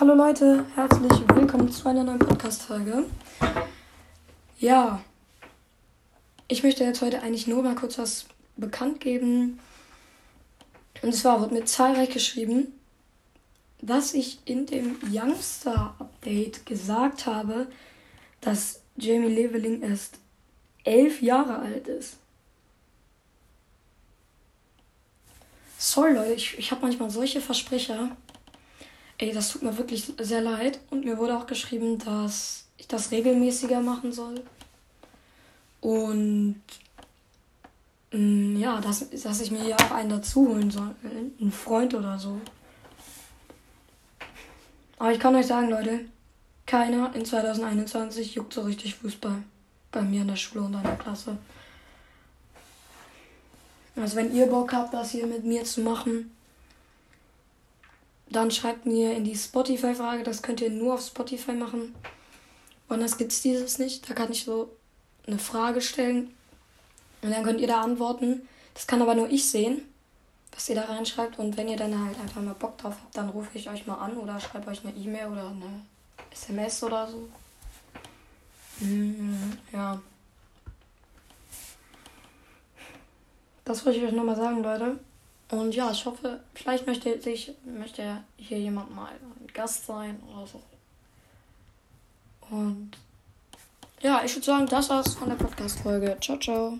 Hallo Leute, herzlich willkommen zu einer neuen Podcast-Folge. Ja, ich möchte jetzt heute eigentlich nur mal kurz was bekannt geben. Und zwar wird mir zahlreich geschrieben, dass ich in dem Youngster-Update gesagt habe, dass Jamie Leveling erst elf Jahre alt ist. Sorry Leute, ich, ich habe manchmal solche Versprecher. Ey, das tut mir wirklich sehr leid. Und mir wurde auch geschrieben, dass ich das regelmäßiger machen soll. Und mh, mm, ja, dass, dass ich mir ja auch einen dazu holen soll. Ein Freund oder so. Aber ich kann euch sagen, Leute, keiner in 2021 juckt so richtig Fußball. Bei mir in der Schule und in der Klasse. Also wenn ihr Bock habt, das hier mit mir zu machen, dann schreibt mir in die Spotify-Frage. Das könnt ihr nur auf Spotify machen. Woanders gibt es dieses nicht. Da kann ich so eine Frage stellen. Und dann könnt ihr da antworten. Das kann aber nur ich sehen, was ihr da reinschreibt. Und wenn ihr dann halt einfach mal Bock drauf habt, dann rufe ich euch mal an oder schreibe euch eine E-Mail oder eine SMS oder so. Mhm, ja. Das wollte ich euch nochmal sagen, Leute. Und ja, ich hoffe, vielleicht möchte sich möchte hier jemand mal ein Gast sein oder so. Und ja, ich würde sagen, das war's von der Podcast-Folge. Ciao, ciao.